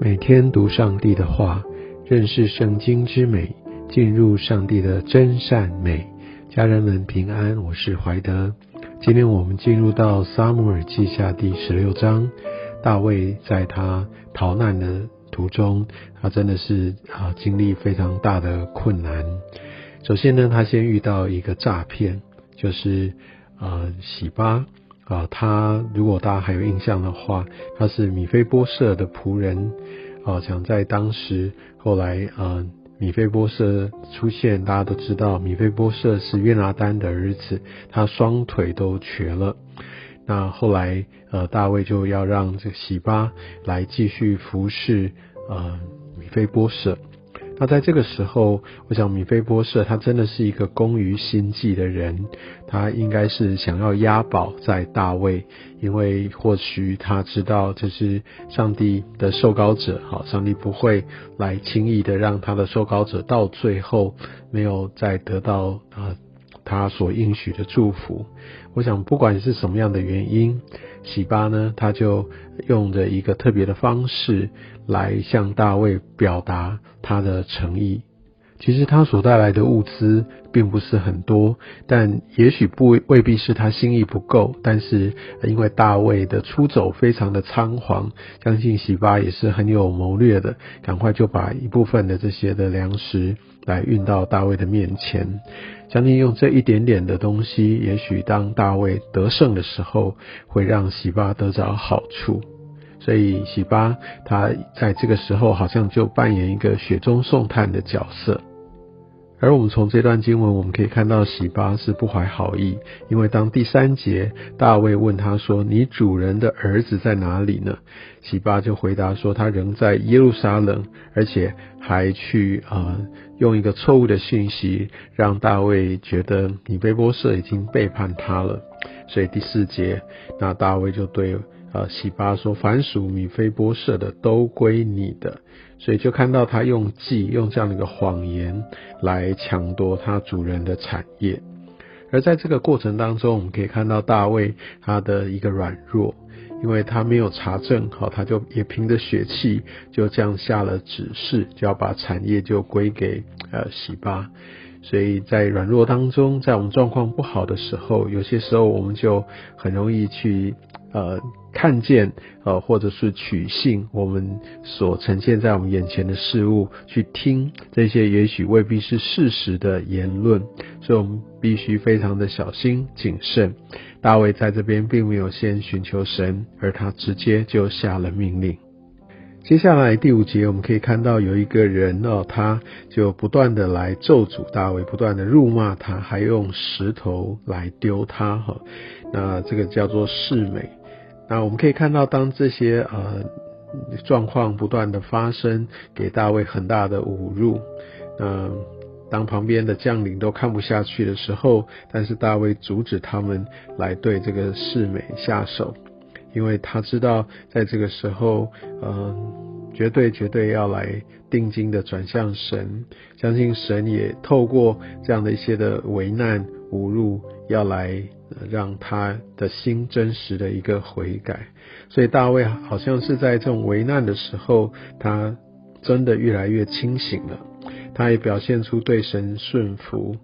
每天读上帝的话，认识圣经之美，进入上帝的真善美。家人们平安，我是怀德。今天我们进入到撒母耳记下第十六章。大卫在他逃难的途中，他真的是啊经历非常大的困难。首先呢，他先遇到一个诈骗，就是呃洗巴。啊，他如果大家还有印象的话，他是米菲波设的仆人。啊，想在当时，后来啊，米菲波设出现，大家都知道，米菲波设是约拿丹的儿子，他双腿都瘸了。那后来，呃，大卫就要让这个喜巴来继续服侍呃米菲波设。那在这个时候，我想米菲波设他真的是一个工于心计的人，他应该是想要押宝在大卫，因为或许他知道这是上帝的受高者，好，上帝不会来轻易的让他的受高者到最后没有再得到啊他所应许的祝福。我想不管是什么样的原因。喜巴呢，他就用着一个特别的方式来向大卫表达他的诚意。其实他所带来的物资并不是很多，但也许不未必是他心意不够。但是因为大卫的出走非常的仓皇，相信喜巴也是很有谋略的，赶快就把一部分的这些的粮食来运到大卫的面前。相信用这一点点的东西，也许当大卫得胜的时候，会让喜巴得着好处。所以喜巴他在这个时候好像就扮演一个雪中送炭的角色。而我们从这段经文，我们可以看到喜巴是不怀好意，因为当第三节大卫问他说：“你主人的儿子在哪里呢？”喜巴就回答说：“他仍在耶路撒冷，而且还去啊用一个错误的信息，让大卫觉得米菲波设已经背叛他了。”所以第四节，那大卫就对。呃，喜巴说：“凡属米菲波设的都归你的。”所以就看到他用计，用这样的一个谎言来抢夺他主人的产业。而在这个过程当中，我们可以看到大卫他的一个软弱，因为他没有查证，好，他就也凭着血气就这样下了指示，就要把产业就归给呃喜巴。所以在软弱当中，在我们状况不好的时候，有些时候我们就很容易去。呃，看见呃，或者是取信我们所呈现在我们眼前的事物，去听这些也许未必是事实的言论，所以我们必须非常的小心谨慎。大卫在这边并没有先寻求神，而他直接就下了命令。接下来第五节，我们可以看到有一个人哦，他就不断的来咒诅大卫，不断的辱骂他，还用石头来丢他哈。那这个叫做世美。那我们可以看到，当这些呃状况不断的发生，给大卫很大的侮辱。那当旁边的将领都看不下去的时候，但是大卫阻止他们来对这个世美下手，因为他知道在这个时候，嗯，绝对绝对要来定睛的转向神，相信神也透过这样的一些的危难侮辱，要来。让他的心真实的一个悔改，所以大卫好像是在这种危难的时候，他真的越来越清醒了。他也表现出对神顺服，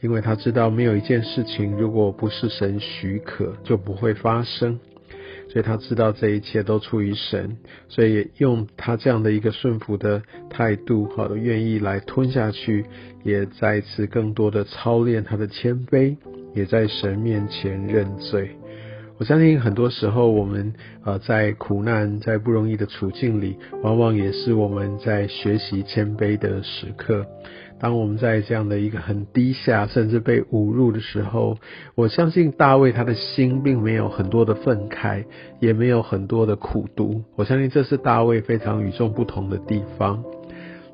因为他知道没有一件事情如果不是神许可，就不会发生。所以他知道这一切都出于神，所以用他这样的一个顺服的态度，好的愿意来吞下去，也再次更多的操练他的谦卑。也在神面前认罪。我相信很多时候，我们呃在苦难、在不容易的处境里，往往也是我们在学习谦卑的时刻。当我们在这样的一个很低下，甚至被侮辱的时候，我相信大卫他的心并没有很多的愤慨，也没有很多的苦读。我相信这是大卫非常与众不同的地方。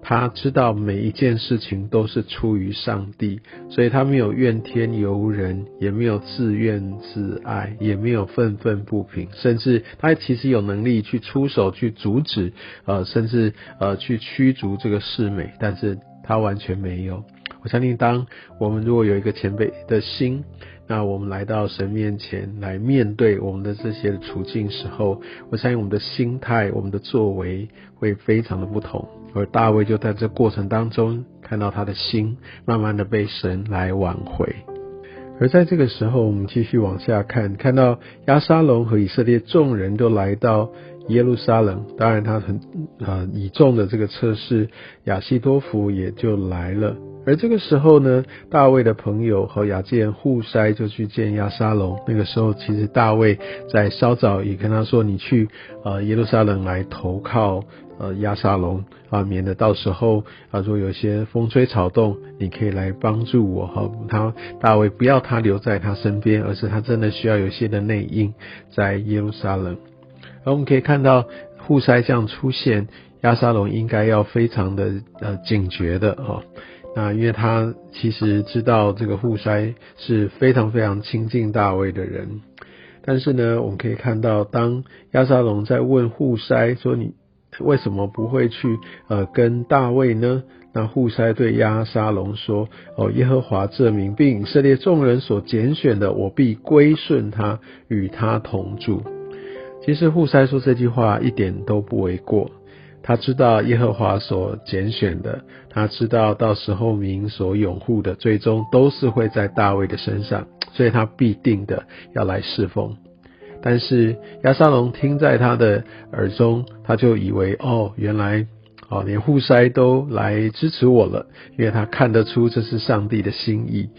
他知道每一件事情都是出于上帝，所以他没有怨天尤人，也没有自怨自艾，也没有愤愤不平，甚至他其实有能力去出手去阻止，呃，甚至呃去驱逐这个世美，但是他完全没有。我相信，当我们如果有一个前辈的心，那我们来到神面前来面对我们的这些处境时候，我相信我们的心态、我们的作为会非常的不同。而大卫就在这过程当中，看到他的心慢慢的被神来挽回。而在这个时候，我们继续往下看，看到亚沙龙和以色列众人都来到耶路撒冷。当然，他很啊倚重的这个测试，亚西多福也就来了。而这个时候呢，大卫的朋友和亚健互筛就去见亚沙龙。那个时候，其实大卫在稍早也跟他说：“你去呃耶路撒冷来投靠呃亚沙龙啊，免得到时候啊，如果有些风吹草动，你可以来帮助我哈。”他大卫不要他留在他身边，而是他真的需要有些的内应在耶路撒冷。而我们可以看到互筛这样出现，亚沙龙应该要非常的呃警觉的哈。那因为他其实知道这个户筛是非常非常亲近大卫的人，但是呢，我们可以看到，当亚沙龙在问户筛说：“你为什么不会去呃跟大卫呢？”那户筛对亚沙龙说：“哦，耶和华这名并以色列众人所拣选的，我必归顺他，与他同住。”其实户筛说这句话一点都不为过。他知道耶和华所拣选的，他知道到时候民所拥护的，最终都是会在大卫的身上，所以他必定的要来侍奉。但是亚沙龙听在他的耳中，他就以为哦，原来哦连户筛都来支持我了，因为他看得出这是上帝的心意。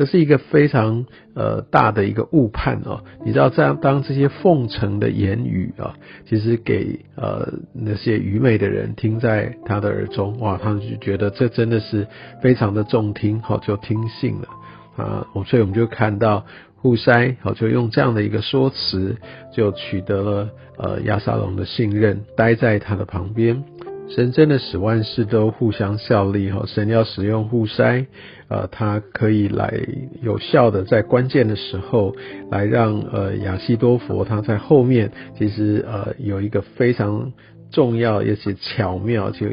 这是一个非常呃大的一个误判哦，你知道这样当这些奉承的言语啊，其实给呃那些愚昧的人听在他的耳中，哇，他们就觉得这真的是非常的中听，好就听信了啊，我所以我们就看到户筛好就用这样的一个说辞，就取得了呃亚沙龙的信任，待在他的旁边。神真的使万事都互相效力哈，神要使用互筛，呃，他可以来有效的在关键的时候来让呃亚西多佛他在后面其实呃有一个非常重要也是巧妙就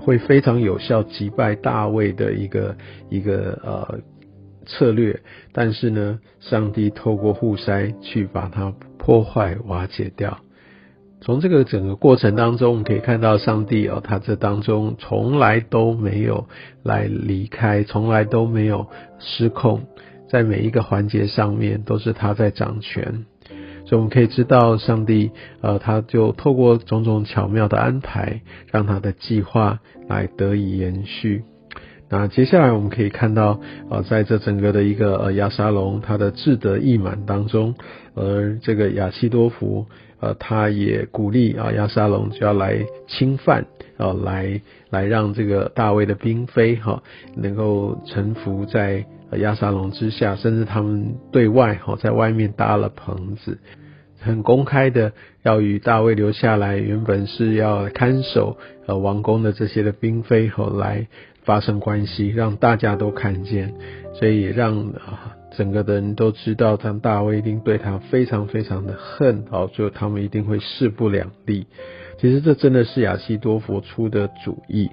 会非常有效击败大卫的一个一个呃策略，但是呢，上帝透过互筛去把它破坏瓦解掉。从这个整个过程当中，我们可以看到上帝哦，他这当中从来都没有来离开，从来都没有失控，在每一个环节上面都是他在掌权，所以我们可以知道上帝呃，他就透过种种巧妙的安排，让他的计划来得以延续。那接下来我们可以看到呃，在这整个的一个呃亚沙龙他的志得意满当中，而这个亚西多福。呃，他也鼓励啊亚沙龙就要来侵犯啊，来来让这个大卫的嫔妃哈能够臣服在亚沙龙之下，甚至他们对外哈在外面搭了棚子，很公开的要与大卫留下来，原本是要看守呃王宫的这些的嫔妃和来发生关系，让大家都看见，所以让啊。整个的人都知道，他大卫一定对他非常非常的恨，哦，就他们一定会势不两立。其实这真的是亚西多佛出的主意，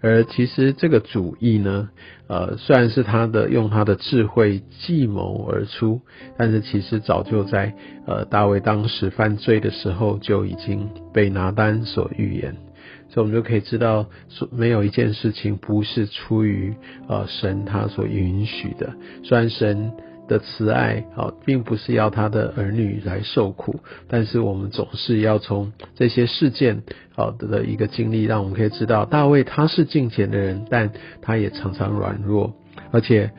而其实这个主意呢，呃，虽然是他的用他的智慧计谋而出，但是其实早就在呃大卫当时犯罪的时候就已经被拿单所预言。所以，我们就可以知道，说没有一件事情不是出于呃神他所允许的。虽然神的慈爱啊，并不是要他的儿女来受苦，但是我们总是要从这些事件好的一个经历，让我们可以知道，大卫他是敬虔的人，但他也常常软弱。而且，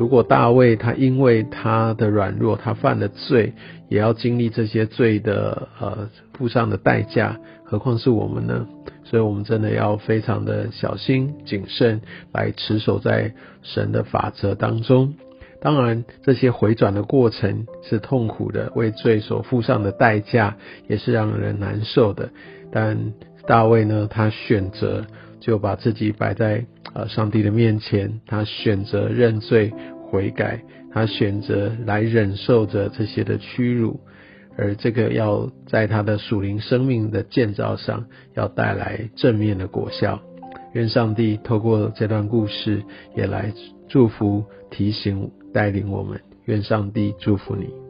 如果大卫他因为他的软弱，他犯了罪，也要经历这些罪的呃付上的代价，何况是我们呢？所以，我们真的要非常的小心谨慎，来持守在神的法则当中。当然，这些回转的过程是痛苦的，为罪所付上的代价也是让人难受的。但大卫呢，他选择就把自己摆在呃上帝的面前，他选择认罪悔改，他选择来忍受着这些的屈辱。而这个要在他的属灵生命的建造上，要带来正面的果效。愿上帝透过这段故事，也来祝福、提醒、带领我们。愿上帝祝福你。